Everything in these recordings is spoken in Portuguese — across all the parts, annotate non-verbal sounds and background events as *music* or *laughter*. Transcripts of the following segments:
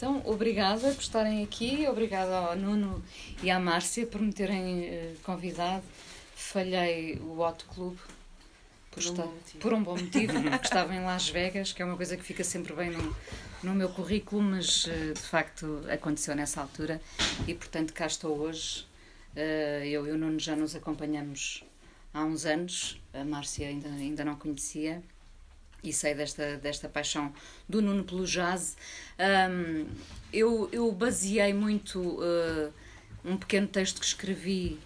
Então, obrigada por estarem aqui, obrigada ao Nuno e à Márcia por me terem uh, convidado. Falhei o Hot Club por, por, estar, um por um bom motivo, *laughs* porque estava em Las Vegas, que é uma coisa que fica sempre bem no, no meu currículo, mas uh, de facto aconteceu nessa altura e portanto cá estou hoje. Uh, eu e o Nuno já nos acompanhamos há uns anos, a Márcia ainda, ainda não conhecia e sei desta, desta paixão do Nuno pelo jazz. Um, eu, eu baseei muito uh, um pequeno texto que escrevi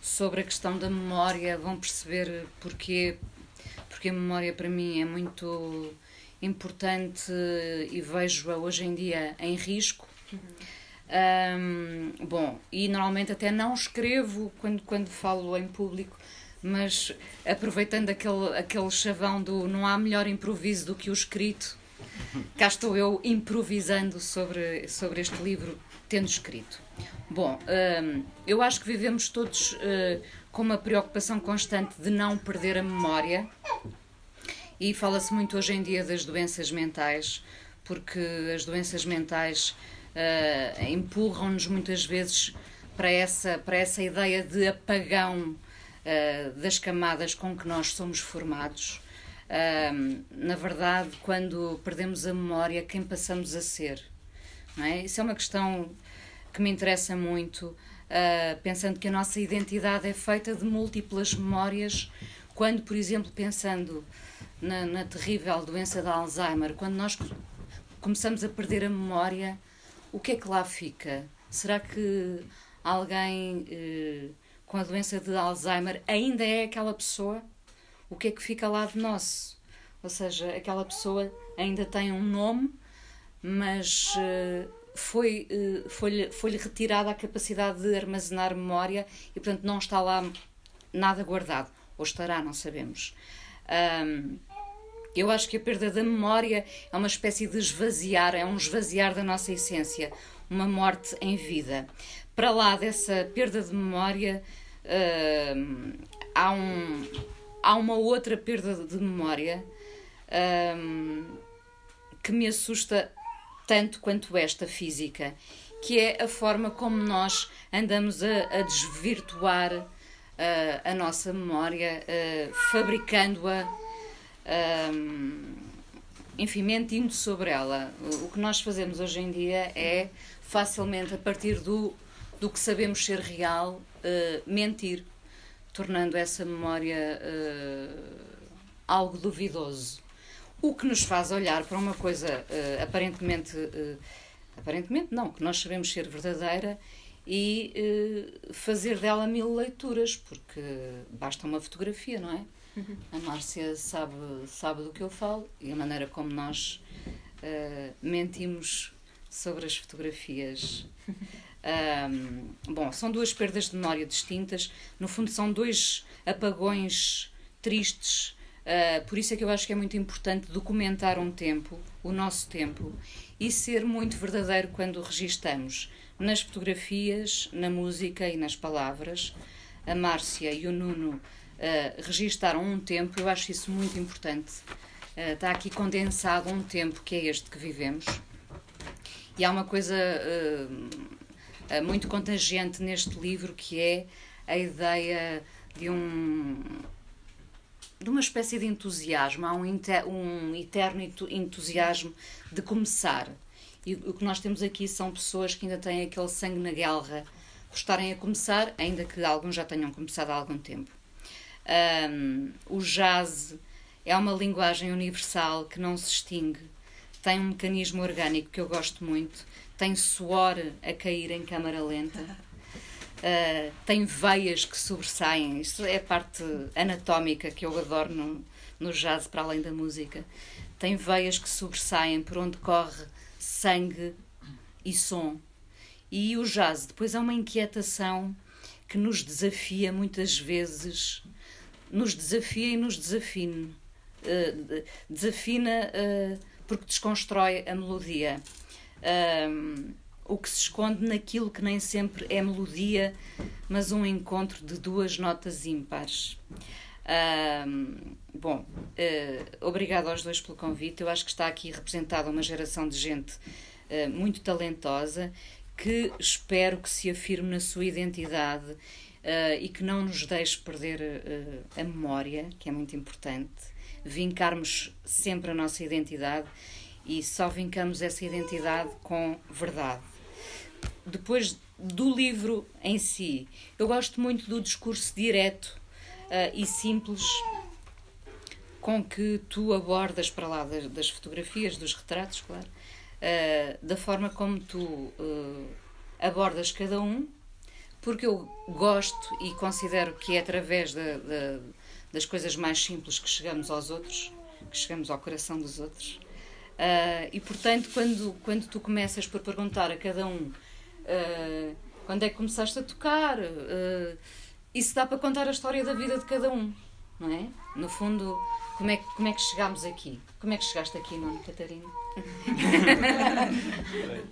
sobre a questão da memória, vão perceber porque, porque a memória para mim é muito importante e vejo-a hoje em dia em risco. Um, bom, e normalmente até não escrevo quando, quando falo em público mas aproveitando aquele, aquele chavão do não há melhor improviso do que o escrito, cá estou eu improvisando sobre, sobre este livro, tendo escrito. Bom, hum, eu acho que vivemos todos uh, com uma preocupação constante de não perder a memória e fala-se muito hoje em dia das doenças mentais, porque as doenças mentais uh, empurram-nos muitas vezes para essa, para essa ideia de apagão uh, das camadas com que nós somos formados. Uh, na verdade, quando perdemos a memória, quem passamos a ser? É? Isso é uma questão que me interessa muito, uh, pensando que a nossa identidade é feita de múltiplas memórias. Quando, por exemplo, pensando na, na terrível doença de Alzheimer, quando nós começamos a perder a memória, o que é que lá fica? Será que alguém eh, com a doença de Alzheimer ainda é aquela pessoa, o que é que fica lá de nós? Ou seja, aquela pessoa ainda tem um nome, mas uh, foi, uh, foi-lhe foi retirada a capacidade de armazenar memória e, portanto, não está lá nada guardado. Ou estará, não sabemos. Um, eu acho que a perda da memória é uma espécie de esvaziar, é um esvaziar da nossa essência, uma morte em vida. Para lá dessa perda de memória, uh, há, um, há uma outra perda de memória que me assusta tanto quanto esta física, que é a forma como nós andamos a, a desvirtuar uh, a nossa memória, uh, fabricando-a, enfim, mentindo sobre ela. O que nós fazemos hoje em dia é facilmente a partir do, do que sabemos ser real, uh, mentir, tornando essa memória uh, algo duvidoso. O que nos faz olhar para uma coisa uh, aparentemente, aparentemente não, que nós sabemos ser verdadeira e fazer dela mil leituras, porque basta uma fotografia, não é? Uhum. A Márcia sabe, sabe do que eu falo e a maneira como nós mentimos sobre as fotografias. *laughs* Um, bom, são duas perdas de memória distintas, no fundo, são dois apagões tristes. Uh, por isso é que eu acho que é muito importante documentar um tempo, o nosso tempo, e ser muito verdadeiro quando registamos nas fotografias, na música e nas palavras. A Márcia e o Nuno uh, registaram um tempo, eu acho isso muito importante. Uh, está aqui condensado um tempo que é este que vivemos. E há uma coisa uh, muito contagiante neste livro, que é a ideia de um de uma espécie de entusiasmo, há um, um eterno entusiasmo de começar. E o que nós temos aqui são pessoas que ainda têm aquele sangue na guerra, gostarem a começar, ainda que alguns já tenham começado há algum tempo. Um, o jazz é uma linguagem universal que não se extingue, tem um mecanismo orgânico que eu gosto muito, tem suor a cair em câmara lenta, uh, tem veias que sobressaem. Isto é a parte anatómica que eu adoro no, no jazz, para além da música. Tem veias que sobressaem por onde corre sangue e som. E o jazz depois é uma inquietação que nos desafia muitas vezes, nos desafia e nos desafina. Uh, desafina uh, porque desconstrói a melodia um, o que se esconde naquilo que nem sempre é melodia, mas um encontro de duas notas ímpares. Um, bom, uh, obrigado aos dois pelo convite. Eu acho que está aqui representada uma geração de gente uh, muito talentosa, que espero que se afirme na sua identidade uh, e que não nos deixe perder a memória, que é muito importante, vincarmos sempre a nossa identidade e só vincamos essa identidade com verdade. Depois do livro em si, eu gosto muito do discurso direto uh, e simples com que tu abordas para lá das, das fotografias, dos retratos, claro, da forma como tu abordas cada um porque eu gosto e considero que é através das coisas mais simples que chegamos aos outros, que chegamos ao coração dos outros. Uh, e portanto, quando, quando tu começas por perguntar a cada um uh, quando é que começaste a tocar, uh, isso dá para contar a história da vida de cada um, não é? No fundo, como é, como é que chegámos aqui? Como é que chegaste aqui, Nuno Catarina? *laughs*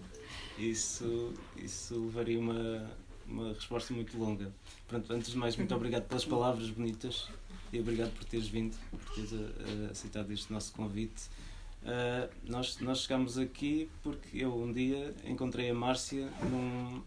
isso, isso levaria uma uma resposta muito longa. Pronto, antes de mais, muito obrigado pelas palavras bonitas e obrigado por teres vindo, por teres aceitado este nosso convite. Uh, nós, nós chegámos aqui porque eu um dia encontrei a Márcia num,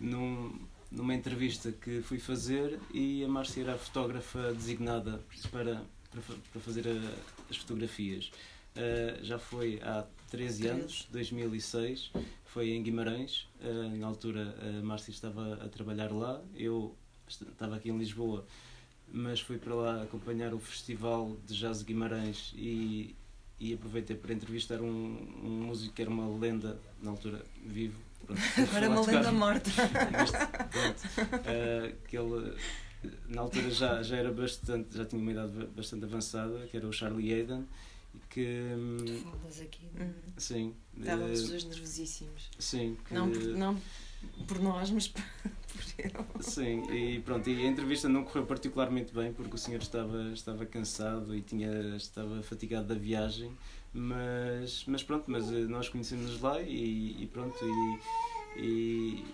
num, numa entrevista que fui fazer e a Márcia era a fotógrafa designada para, para, para fazer a, as fotografias. Uh, já foi há 13 anos, 2006, foi em Guimarães. Uh, na altura a Márcia estava a trabalhar lá, eu estava aqui em Lisboa, mas fui para lá acompanhar o Festival de Jazz de Guimarães e, e aproveitei para entrevistar um, um músico que era uma lenda, na altura vivo. Pronto, Agora é uma lenda *laughs* morta. uh, que ele, na altura já, já era bastante, já tinha uma idade bastante avançada, que era o Charlie Hayden que. Tu falas aqui. Uhum. Sim. Estávamos os dois nervosíssimos. Sim. Que... Não, não por nós, mas *laughs* por, ele. Sim, e pronto, e a entrevista não correu particularmente bem porque o senhor estava, estava cansado e tinha, estava fatigado da viagem, mas, mas pronto, mas eh, nós conhecemos-nos lá e, e pronto, e, e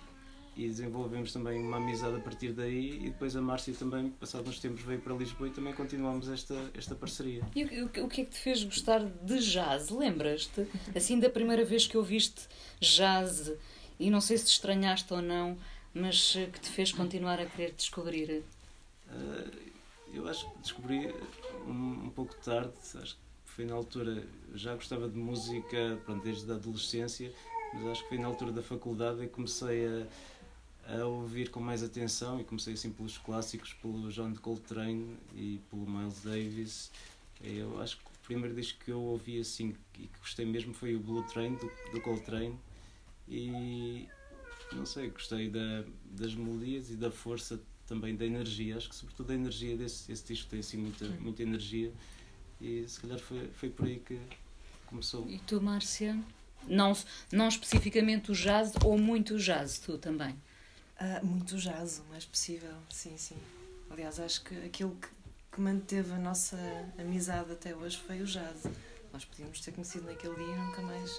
e desenvolvemos também uma amizade a partir daí e depois a Márcia também, passados uns tempos, veio para Lisboa e também continuamos esta, esta parceria. E o, o que é que te fez gostar de jazz? Lembras-te? Assim, da primeira vez que ouviste jazz e não sei se te estranhaste ou não, mas eh, que te fez continuar a querer descobrir? Uh, eu acho que descobri um, um pouco tarde, acho que foi na altura, já gostava de música pronto, desde a adolescência, mas acho que foi na altura da faculdade que comecei a a ouvir com mais atenção e comecei assim pelos clássicos, pelo John Coltrane e pelo Miles Davis. Eu acho que o primeiro disco que eu ouvi assim e que gostei mesmo foi o Blue Train do, do Coltrane e não sei, gostei da, das melodias e da força também da energia. Acho que sobretudo da energia desse esse disco tem assim muita, muita energia e se calhar foi, foi por aí que começou. E tu, Márcia? Não, não especificamente o jazz ou muito jazz, tu também? Uh, muito jazz, o mais possível, sim, sim. Aliás, acho que aquilo que, que, manteve a nossa amizade até hoje foi o jazz. Nós podíamos ter conhecido naquele dia e nunca mais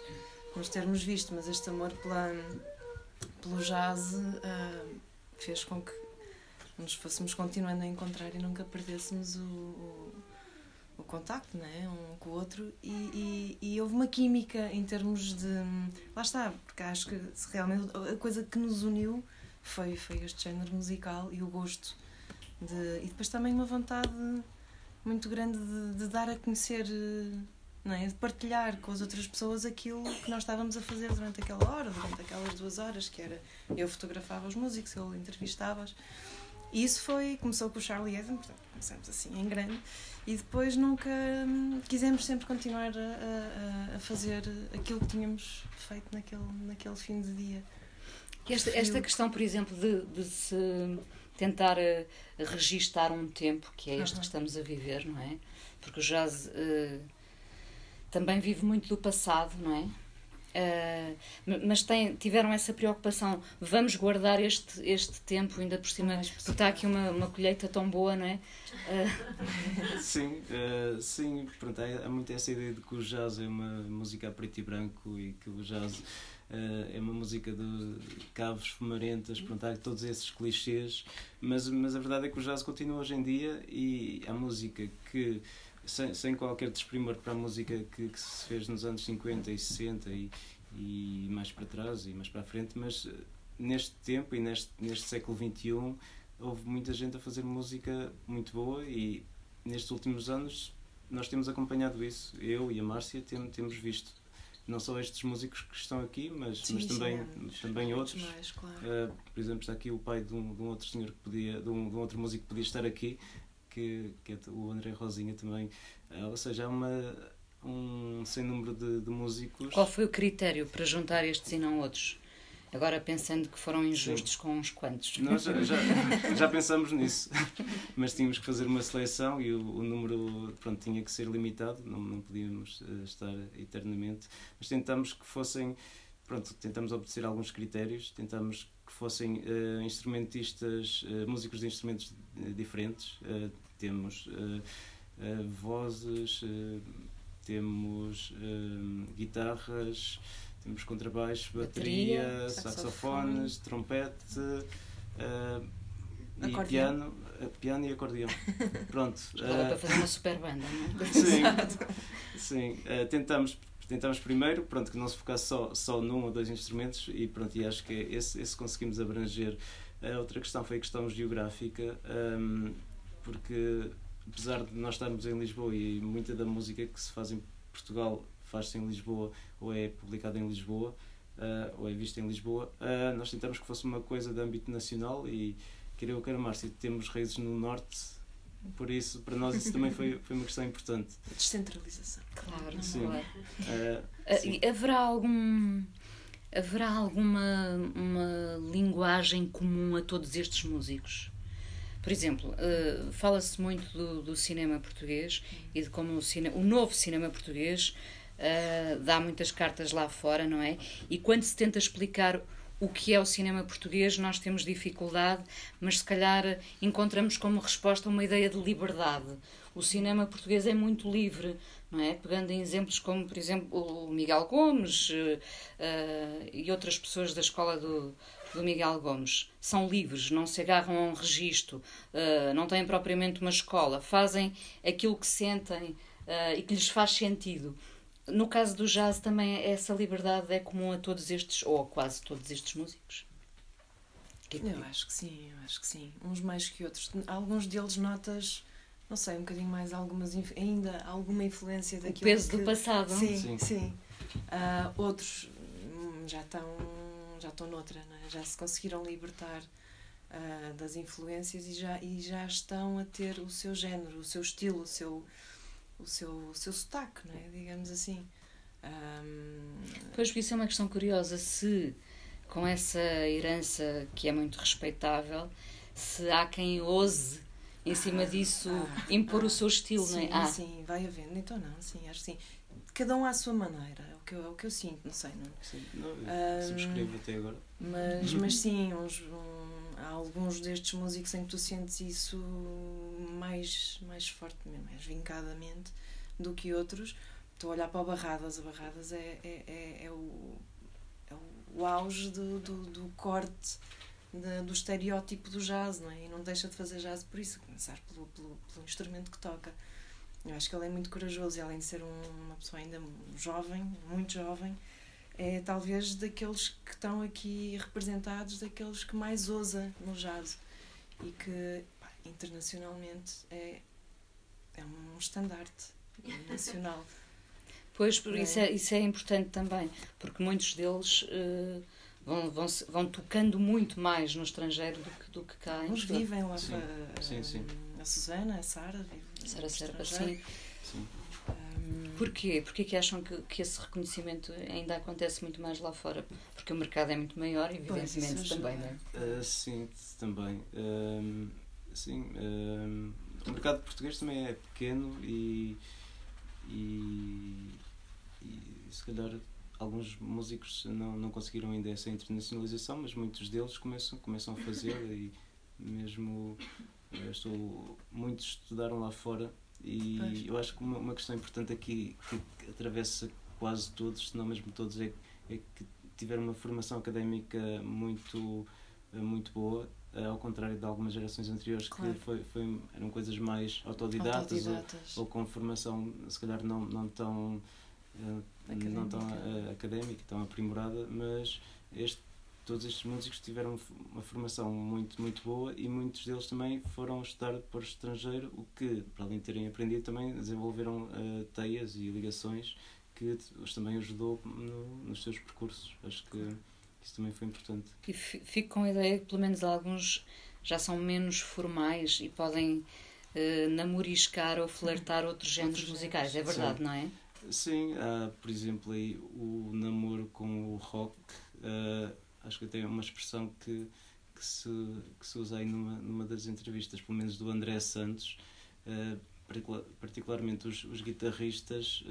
nos termos visto, mas este amor pela, pelo jazz uh, fez com que nos fôssemos continuando a encontrar e nunca perdêssemos o, o, o contacto né? um com o outro. E, e, e, houve uma química em termos de. Lá está, porque acho que realmente a coisa que nos uniu foi, foi este género musical e o gosto de, e depois também uma vontade muito grande de, de dar a conhecer não é? de partilhar com as outras pessoas aquilo que nós estávamos a fazer durante aquela hora, durante aquelas duas horas, que era eu fotografava os músicos, eu entrevistava-os. E isso foi, começou com o Charlie Eden, portanto, começamos assim em grande, e depois nunca quisemos sempre continuar a, a, a fazer aquilo que tínhamos feito naquele, naquele fim de dia. Esta, esta questão, por exemplo, de, de se tentar uh, registar um tempo, que é este uhum. que estamos a viver, não é? Porque o jazz uh, também vive muito do passado, não é? Uh, mas tem, tiveram essa preocupação, vamos guardar este, este tempo ainda por cima, porque está aqui uma, uma colheita tão boa, não é? Uh... *laughs* Sim, uh, sim, pronto, há, há muito essa ideia de que o jazz é uma música a preto e branco e que o jazz é uma música de caves fumarentas, pronto, há todos esses clichês, mas, mas a verdade é que o jazz continua hoje em dia e a música que sem, sem qualquer desprimor para a música que, que, se fez nos anos 50 e 60 e, e mais para trás e mais para a frente, mas uh, neste tempo e neste, neste século XXI houve muita gente a fazer música muito boa e nestes últimos anos nós temos acompanhado isso. Eu e a Márcia tem, temos visto não só estes músicos que estão aqui, mas, Sim, mas também, é, também outros. mais, claro. Uh, por exemplo, está aqui o pai de um, de um outro senhor que podia, de um, de um, outro músico que podia estar aqui, que, que é o André Rosinha também. Uh, ou seja, há uma, um sem número de, de músicos. Qual foi o critério para juntar estes e não outros? Agora pensando que foram injustos Sim. com uns quantos. Nós já, já, *laughs* já, pensamos nisso, mas tínhamos que fazer uma seleção e o, o, número pronto, tinha que ser limitado, não, não podíamos uh, estar eternamente, mas tentamos que fossem, pronto, tentamos obedecer alguns critérios, tentamos que fossem uh, instrumentistas, uh, músicos de instrumentos diferentes, temos vozes, temos guitarras, temos contrabaixo, bateria, bateria saxofones, trompete uh, e piano, uh, piano e acordeão. *laughs* Pronto. Uh, para fazer uma super banda, não é? *laughs* Sim, sim. Uh, tentamos, tentamos primeiro pronto, que não se focasse só, só num ou dois instrumentos e, pronto, e acho que esse, esse conseguimos abranger. A outra questão foi a questão geográfica, um, porque apesar de nós estarmos em Lisboa e muita da música que se faz em Portugal faz-se em Lisboa ou é publicada em Lisboa uh, ou é vista em Lisboa, uh, nós tentamos que fosse uma coisa de âmbito nacional e quer eu, quer Márcia, temos raízes no Norte, por isso, para nós isso também foi, foi uma questão importante. Descentralização. Claro, sim. claro. Uh, sim. Haverá algum haverá alguma uma linguagem comum a todos estes músicos? Por exemplo, uh, fala-se muito do, do, cinema português e de como o, cine, o novo cinema português uh, dá muitas cartas lá fora, não é? E quando se tenta explicar o que é o cinema português, nós temos dificuldade, mas se calhar encontramos como resposta uma ideia de liberdade. O cinema português é muito livre, não é? Pegando em exemplos como, por exemplo, o Miguel Gomes uh, e outras pessoas da escola do, do Miguel Gomes. São livres, não se agarram a um registro, uh, não têm propriamente uma escola, fazem aquilo que sentem uh, e que lhes faz sentido. No caso do jazz também essa liberdade é comum a todos estes, ou a quase todos estes músicos. Eu acho que sim, eu acho que sim. Uns mais que outros. Alguns deles notas, não sei, um bocadinho mais algumas ainda alguma influência daquilo. O peso que... do passado. Sim, sim. sim. Uh, outros hum, já estão já estão noutra, é? já se conseguiram libertar uh, das influências e já, e já estão a ter o seu género, o seu estilo, o seu, o seu, o seu sotaque, não é? digamos assim. Um... Pois, isso é uma questão curiosa. Se com essa herança que é muito respeitável, se há quem ouse em cima disso ah, impor ah, o seu estilo, sim, não é? Ah. Sim, vai havendo. Então não, sim, acho que sim. Cada um à sua maneira, é o que eu, é o que eu sinto, não sei. Não, sim, não um, subscrevo até agora. Mas, mas sim, uns, um, há alguns destes músicos em que tu sentes isso mais, mais fortemente, mais vincadamente do que outros. Estou a olhar para o Barradas, a Barradas é, é, é, é o, é o auge do, do, do corte de, do estereótipo do jazz, não é? E não deixa de fazer jazz por isso, começar pelo, pelo, pelo instrumento que toca. Eu acho que ele é muito corajoso e além de ser um, uma pessoa ainda jovem, muito jovem, é talvez daqueles que estão aqui representados, daqueles que mais ousa no jazz e que internacionalmente é, é um estandarte *laughs* nacional. Pois, por é. isso, é, isso é importante também, porque muitos deles uh, vão, vão, vão tocando muito mais no estrangeiro do que, do que cá. Uns vivem lá sim. Para, sim, sim. A Susana, a Sara, Sara Serpa, sim. sim. Um, Porquê? Porquê que acham que, que esse reconhecimento ainda acontece muito mais lá fora? Porque o mercado é muito maior, evidentemente, também, não é? Uh, sim, também. Um, sim, um, o mercado português também é pequeno e, e, e se calhar alguns músicos não, não conseguiram ainda essa internacionalização, mas muitos deles começam, começam a fazer e mesmo estou muitos estudaram lá fora e pois. eu acho que uma, uma, questão importante aqui que atravessa quase todos, se não mesmo todos, é, é que tiveram uma formação académica muito muito boa, ao contrário de algumas gerações anteriores Claro. que foi, foi- eram coisas mais autodidatas, ou- Autodidatas. ou com formação se calhar não, não tão eh, não tão Académica. eh, académica, tão aprimorada, mas este, todos estes músicos tiveram uma formação muito, muito boa e muitos deles também foram estudar para o estrangeiro, o que, para além de terem aprendido, também desenvolveram eh, teias e ligações que os também ajudou no- nos seus percursos. Acho que isso também foi importante. E fi- fico com a ideia que pelo menos alguns já são menos formais e podem eh, namoriscar ou flertar outros géneros musicais. É verdade, Sim. não é? Sim, há, por exemplo, aí o namoro com o rock. eh, acho que tem uma expressão que, que, se, que se usa aí numa, numa das entrevistas, pelo menos do André Santos, particula- particularmente os, os guitarristas,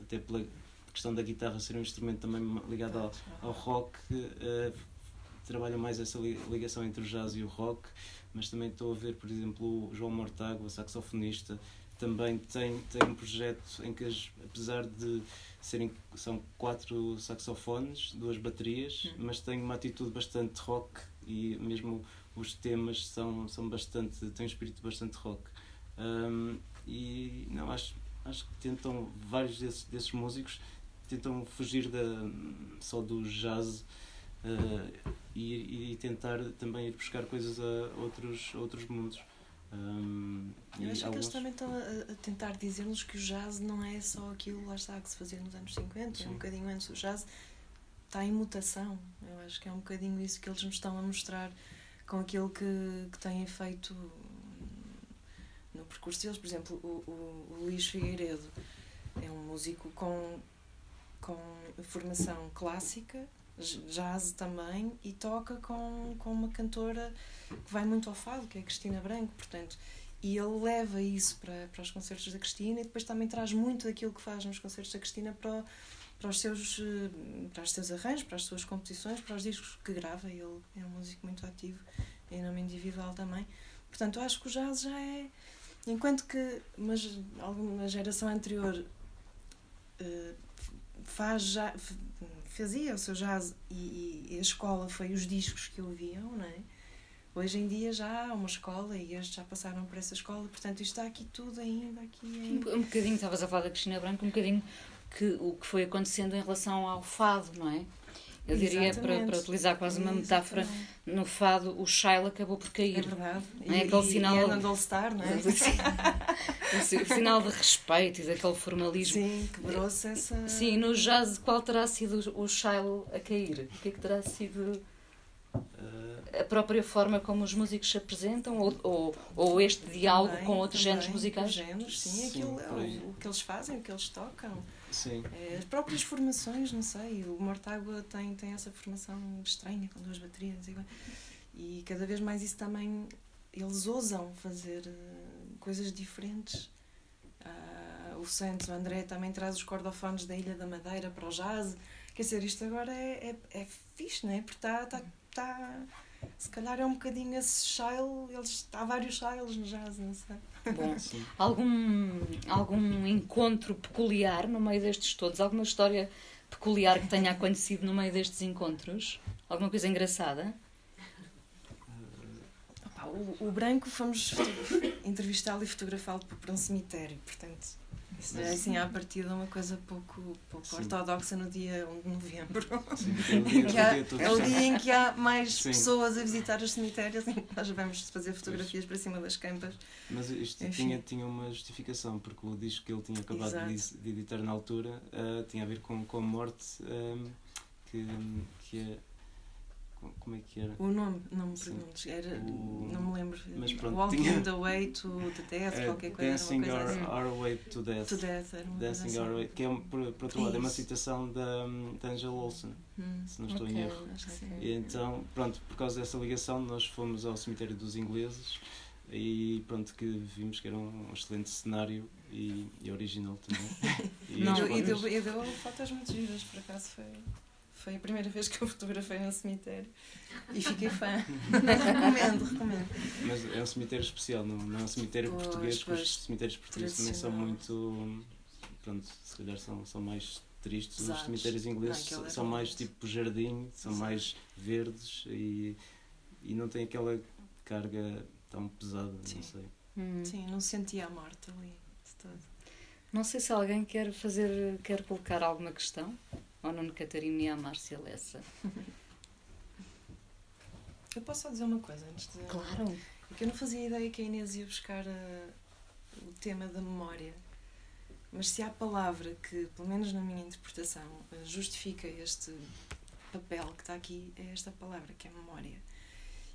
até pela questão da guitarra ser um instrumento também ligado ao, ao rock, eh, trabalham mais essa li- ligação entre o jazz e o rock, mas também estou a ver, por exemplo, o João Mortágua, saxofonista, também tem, tem um projeto em que, apesar de serem são quatro saxofones, duas baterias, Hum. mas tem uma atitude bastante rock e mesmo os temas são, são bastante, têm um espírito bastante rock. Hum, e não acho, acho que tentam vários desses, desses músicos tentam fugir da, só do jazz eh, e, e tentar também ir buscar coisas a outros, outros mundos. Hum, Eu acho que eles também estão a, a tentar dizer-nos que o jazz não é só aquilo lá está que se fazia nos anos 50, Sim. um bocadinho antes o jazz está em mutação. Eu acho que é um bocadinho isso que eles nos estão a mostrar com aquilo que, que têm feito no percurso deles. Por exemplo, o, o, o Luís Figueiredo é um músico com, com formação clássica, jazz também, e toca com, com uma cantora que vai muito ao fado, que é a Cristina Branco, portanto, e ele leva isso para, para os concertos da Cristina e depois também traz muito daquilo que faz nos concertos da Cristina para, para os seus eh, para os seus arranjos, para as suas composições, para os discos que grava, ele é um músico muito ativo em nome individual também. Portanto, eu acho que o jazz já é enquanto que mas alguma geração anterior eh, faz já fazia o seu jazz e, e a escola foi os discos que ouviam, não é? Hoje em dia já há uma escola e estes já passaram por essa escola, portanto isto está aqui tudo ainda aqui. Um, um bocadinho, estavas a falar da Cristina Branco, um bocadinho que, o que foi acontecendo em relação ao fado, não é? Eu diria, para, Exatamente. para utilizar quase uma metáfora, Exatamente. no fado o Shile acabou por É cair. verdade. Não é aquele sinal- E é no All Star, não é? *laughs* o si- o sinal de respeito e daquele formalismo. Sim, quebrou-se essa. Sim, no jazz, qual terá sido o Shile a cair? O que é que terá sido eh, a própria forma como os músicos se apresentam ou, ou, ou este diálogo Também, com outros também, géneros musicais? os géneros, sim, Sim, aquilo é o, o que eles fazem, o que eles tocam. Sim. É, as próprias formações, não sei, o Mortágua tem, tem essa formação estranha, com duas baterias e, e cada vez mais isso também, eles ousam fazer eh, coisas diferentes. Ah, o Santos, o André também traz os cordofones da Ilha da Madeira para o jazz. Quer dizer, isto agora é, é, é fixe, não é? Porque está, está, está, se calhar é um bocadinho esse style, eles, há vários styles no jazz, não sei. Bom, *laughs* sim. algum, algum encontro peculiar no meio destes todos? Alguma história peculiar que tenha acontecido no meio destes encontros? Alguma coisa engraçada? Opa, o, o branco fomos entrevistá-lo e fotografá-lo por um cemitério, portanto, isso é assim à partida uma coisa pouco, pouco Sim. ortodoxa no dia 1 de novembro. Sim, *laughs* é o dia, Em que há- é o dia em que há mais Sim. pessoas a visitar os cemitérios e nós vamos fazer fotografias para cima das campas. Mas isto Enfim. tinha, tinha uma justificação, porque o disco que ele tinha acabado de, de editar na altura ah, tinha a ver com, com a morte, ah, que, que é. Com- Como é que era? O nome, não me perguntes, era, O- não me lembro. Mas pronto, Walking tinha- the Way to the Death, É, qualquer coisa, Dancing our, assim. our Way to Death. To Death, era uma Dancing coisa Our assim. Way, que é, por, por outro lado, é uma citação da, da Angela Olsen, Hum, se não estou Ok. em erro. E então, pronto, por causa dessa ligação, nós fomos ao cemitério dos ingleses e pronto, que vimos que era um excelente cenário e, e original também. *laughs* E Não, e, deu, fotos- deu, e deu fotos muito giras, por acaso foi, foi a primeira vez que eu *laughs* fotografei no cemitério e fiquei fã. recomendo, recomendo. Mas é um cemitério especial, não, não é um cemitério Pois, português, porque pois, os cemitérios portugueses também são muito. Pronto, se calhar são, são mais tristes. Pesados. Os cemitérios ingleses Não, é são mais tipo jardim, são Exato. mais verdes e, e não tem aquela carga tão pesada, Sim. não sei. Hum. Sim, não sentia a morte ali de todo. Não sei se alguém quer fazer, quer colocar alguma questão. Ou Nuno Catarina e a Márcia Lessa. Eu posso só dizer uma coisa antes de. Claro. Porque eu não fazia ideia que a Inês ia buscar eh, o tema da memória. Mas se há palavra que, pelo menos na minha interpretação, justifica este papel que está aqui, é esta palavra, que é memória.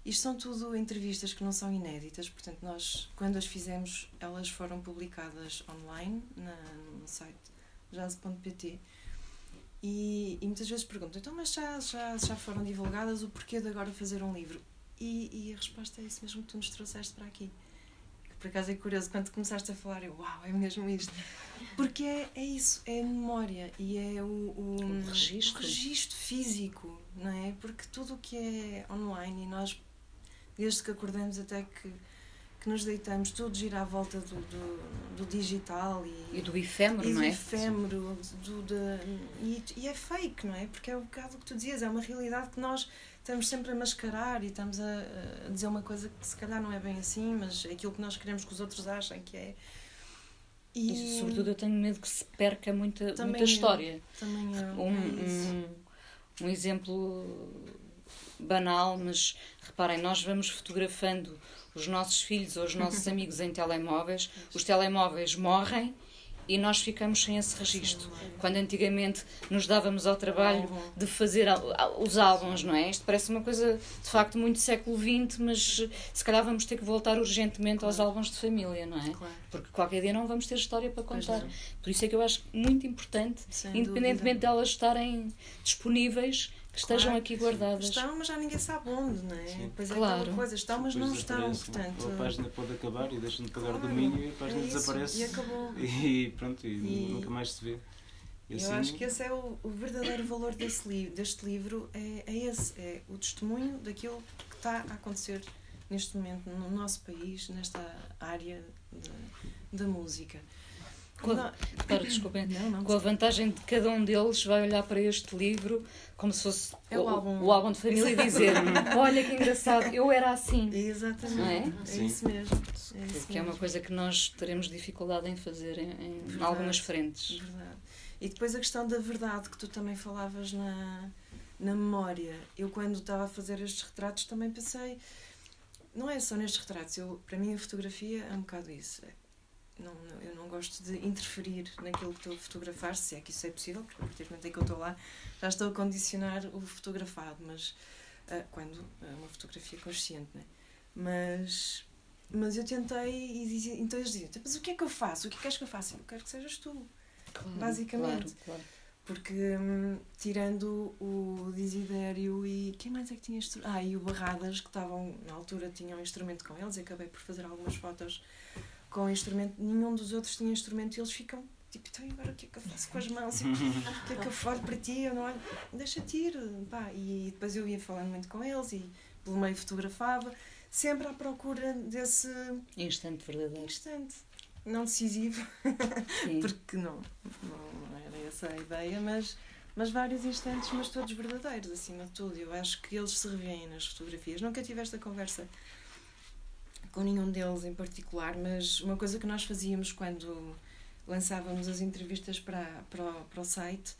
Isto são tudo entrevistas que não são inéditas, portanto, nós, quando as fizemos, elas foram publicadas online na, no site jazz.pt. E, e muitas vezes perguntam, então, mas já, já, já foram divulgadas o porquê de agora fazer um livro? E, e a resposta é isso mesmo que tu nos trouxeste para aqui. Que por acaso é curioso, quando começaste a falar, eu, uau, é mesmo isto. Porque é, é isso, é a memória e é o, o, O registro. o registro físico, não é? Porque tudo o que é online e nós, desde que acordamos até que, que nos deitamos, tudo gira à volta do, do, do digital e, E do efêmero, e não é? efêmero, do, da- e, e é fake, não é? Porque é o bocado que tu dizias, é uma realidade que nós estamos sempre a mascarar e estamos a, a dizer uma coisa que se calhar não é bem assim, mas é aquilo que nós queremos que os outros achem que é. E, sobretudo eu tenho medo que se perca muita, muita eu. história. também eu, Um, é um, um exemplo banal, mas reparem, nós vamos fotografando os nossos filhos ou os nossos *laughs* amigos em telemóveis, os telemóveis morrem e nós ficamos sem esse registro. Quando antigamente nos dávamos ao trabalho de fazer os álbuns, não é? Isto parece uma coisa de facto muito século XX, mas se calhar vamos ter que voltar urgentemente aos Claro. álbuns de família, não é? Claro. Porque qualquer dia não vamos ter história para contar. Por isso é que eu acho muito importante, Sem independentemente dúvida. delas estarem disponíveis, que estejam Claro. aqui guardadas. Estão, mas já ninguém sabe onde, não é? Sim. Pois é Claro. aquela coisa, estão, mas não estão, portanto. A página pode acabar e deixam de pagar o Claro, domínio e a página é isso, desaparece. E acabou. *laughs* E pronto, e, E- nunca mais se vê. E Eu assim, acho que esse é o, o verdadeiro valor desse li deste livro, é, é esse, é o testemunho daquilo que está a acontecer neste momento no nosso país, nesta área da música. Com a- Não- Claro, desculpem. não, não, Com a vantagem de cada um deles vai olhar para este livro como se fosse É o álbum. o álbum de família e dizer: *laughs* Olha que engraçado, eu era assim. Exatamente, Não é? é, isso mesmo. É, isso Que é uma mesmo. coisa que nós teremos dificuldade em fazer em, em Verdade. algumas frentes. Verdade. E depois a questão da verdade que tu também falavas na, na memória. Eu quando estava a fazer estes retratos também pensei, não é só nestes retratos, eu, para mim a fotografia é um bocado isso. Não, não- eu não gosto de interferir naquilo que estou a fotografar, se é que isso é possível, porque a partir do momento em que eu estou lá já estou a condicionar o fotografado, mas ah, quando é uma fotografia consciente, né? Mas, mas eu tentei e dizia, então eles diziam, mas o que é que eu faço? O que é que queres que eu faça? Eu quero que sejas tu. Claro, Basicamente. Claro, claro. Porque, hum, tirando o Desidério e. Quem mais é que tinha instrumento? Ah, e o Barradas, que estavam, na altura, tinham instrumento com eles. e Acabei por fazer algumas fotos com instrumento. Nenhum dos outros tinha instrumento e eles ficam tipo, então agora o que é que eu faço com as mãos? O que é que eu olho para ti? Eu não olho. Deixa-te ir. Pá. E depois eu ia falando muito com eles e pelo meio fotografava. Sempre à procura desse Instante verdadeiro. instante. Não decisivo, *laughs* porque não, não, não era essa a ideia, mas, mas vários instantes, mas todos verdadeiros, acima de tudo. Eu acho que eles se revêem nas fotografias. Nunca tive esta conversa com nenhum deles em particular, mas uma coisa que nós fazíamos quando lançávamos as entrevistas para, para, o, para o site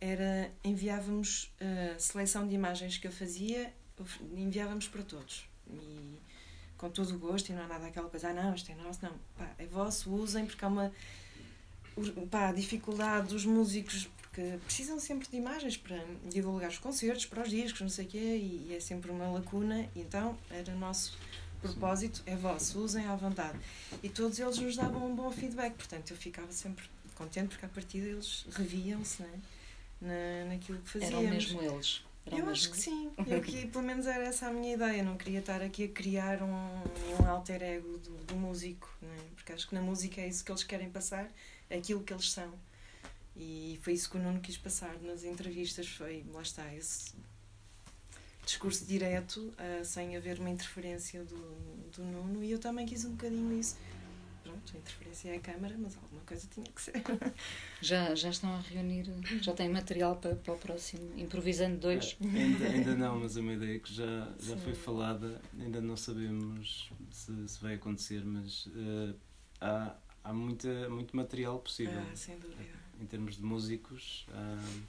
era enviávamos a seleção de imagens que eu fazia, enviávamos para todos. E com todo o gosto e não há nada aquela coisa, ah não, isto é nosso, não, pá, é vosso, usem porque há uma pá, dificuldade dos músicos porque precisam sempre de imagens para divulgar os concertos, para os discos, não sei o quê, e, e é sempre uma lacuna, então era nosso propósito, é vosso, usem à vontade. E todos eles nos davam um bom feedback, portanto eu ficava sempre contente porque à partida eles reviam-se né, na, naquilo que fazíamos. Eram mesmo eles. Eram Eu mesmo acho que sim. *laughs* Eu que, pelo menos era essa a minha ideia. Não queria estar aqui a criar um, um alter ego do, do músico, não é? porque acho que na música é isso que eles querem passar, é aquilo que eles são. E foi isso que o Nuno quis passar nas entrevistas. Foi, lá está, esse discurso direto, ah, sem haver uma interferência do, do Nuno. E eu também quis um bocadinho isso. pronto, a interferência é a câmara, mas alguma coisa tinha que ser. *laughs* Já, já estão a reunir, já têm material para, para o próximo, improvisando dois? É, ainda, ainda não, mas é uma ideia que já, já foi falada, ainda não sabemos se, se vai acontecer, mas uh, há, há muita, muito material possível. Ah, sem dúvida. Em termos de músicos, uh,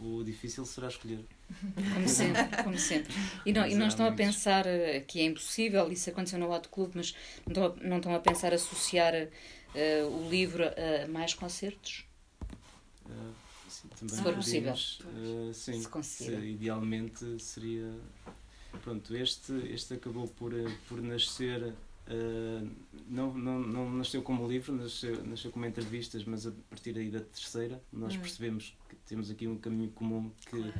o difícil será escolher. Como sempre, como sempre. E não, e não estão a pensar eh, que é impossível, isso aconteceu no Hot Club, mas não estão a, não estão a pensar associar uh, o livro a mais concertos? Uh, sim, também se for possível. Uh, sim, se se, idealmente seria. Pronto, este, este acabou por, por nascer Uh, não, não, não nasceu como livro, nasceu, nasceu como entrevistas, mas a partir aí da terceira nós hum. percebemos que temos aqui um caminho comum que, claro.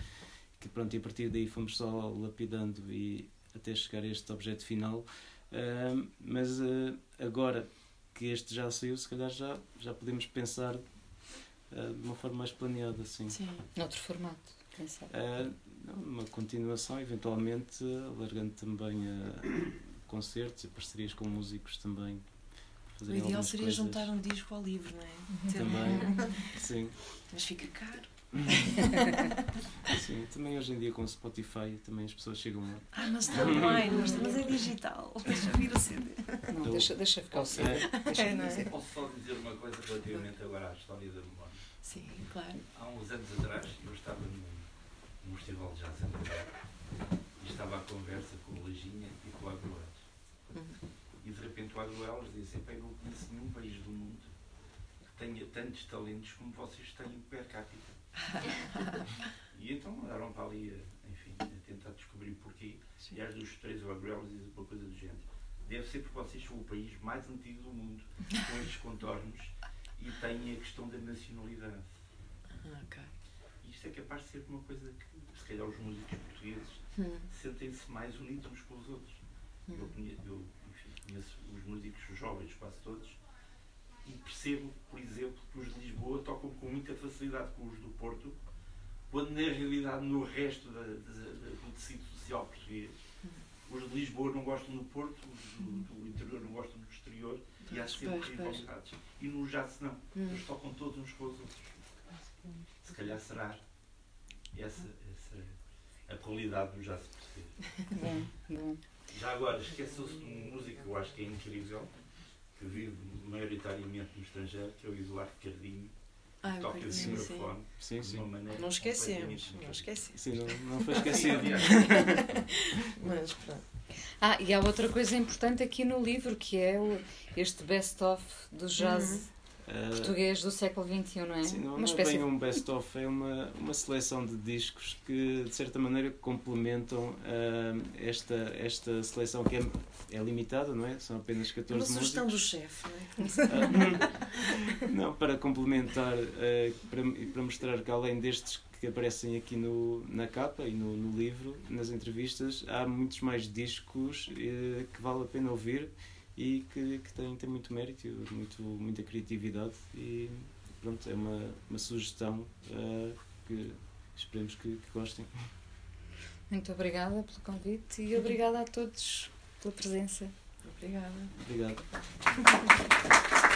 que pronto, e a partir daí fomos só lapidando e até chegar a este objeto final. Uh, mas uh, agora que este já saiu, se calhar já, já podemos pensar de uma forma mais planeada. Assim. Sim, noutro formato, pensar. uma continuação, eventualmente, alargando também a concertos e parcerias com músicos também. O ideal seria coisas. juntar um disco ao livro, não é? Uhum. Também, *laughs* sim. Mas fica caro. sim, também hoje em dia com o Spotify também as pessoas chegam lá. Ah, mas está online, mas, mas é digital. Deixa vir o CD. Não, então, deixa, deixa ficar o CD. Deixa é, não é? Posso só dizer uma coisa relativamente agora à história da memória? Sim, claro. Há uns anos atrás eu estava num, num festival de jazz em e estava à conversa com o Leginha e com o Agro e de repente o Agro disse: Eu não conheço nenhum país do mundo que tenha tantos talentos como vocês têm per capita. *laughs* e então andaram para ali, enfim, a tentar descobrir porquê. Sim. E às dos três o Agro diz uma coisa do género: Deve ser porque vocês são o país mais antigo do mundo, com estes *laughs* contornos, e têm a questão da nacionalidade. Okay. Isto é capaz de ser uma coisa que, se calhar, os músicos portugueses hum. sentem-se mais unidos uns com os outros. Eu, eu enfim, conheço os músicos jovens, quase todos, e percebo, por exemplo, que os de Lisboa tocam com muita facilidade com os do Porto, quando na realidade no resto da, da, do tecido social português, os de Lisboa não gostam do Porto, os do, do interior não gostam do exterior, e há sempre rivalidades. E no jazz não, hum. eles tocam todos uns com os outros. Se calhar será essa, essa a qualidade do jazz português. Bom, bom. Já agora, esqueceu-se de um músico que eu acho que é incrível, que vive maioritariamente no estrangeiro, que é o Eduardo Cardinho. Ah, toca o microfone sim. Sim, de uma maneira. Não esquecemos, não esquecemos. Sim, não, não foi esquecido. *laughs* Mas pronto. Ah, e há outra coisa importante aqui no livro, que é o, este best-of do jazz. Uhum português do século XXI, não é? Sim, não, uma não é bem um best-of, é uma, uma seleção de discos que, de certa maneira, complementam uh, esta, esta seleção que é, é limitada, não é? São apenas 14 músicos. Uma sugestão do chefe, não é? Uh, *laughs* não, para complementar, uh, para, para mostrar que além destes que aparecem aqui no, na capa e no, no livro, nas entrevistas, há muitos mais discos que vale a pena ouvir e que, que tem, tem muito mérito, muito, muita criatividade e pronto, é uma, uma sugestão uh, que esperemos que, que gostem. Muito obrigada pelo convite e obrigada a todos pela presença. Obrigada. Obrigado. *laughs*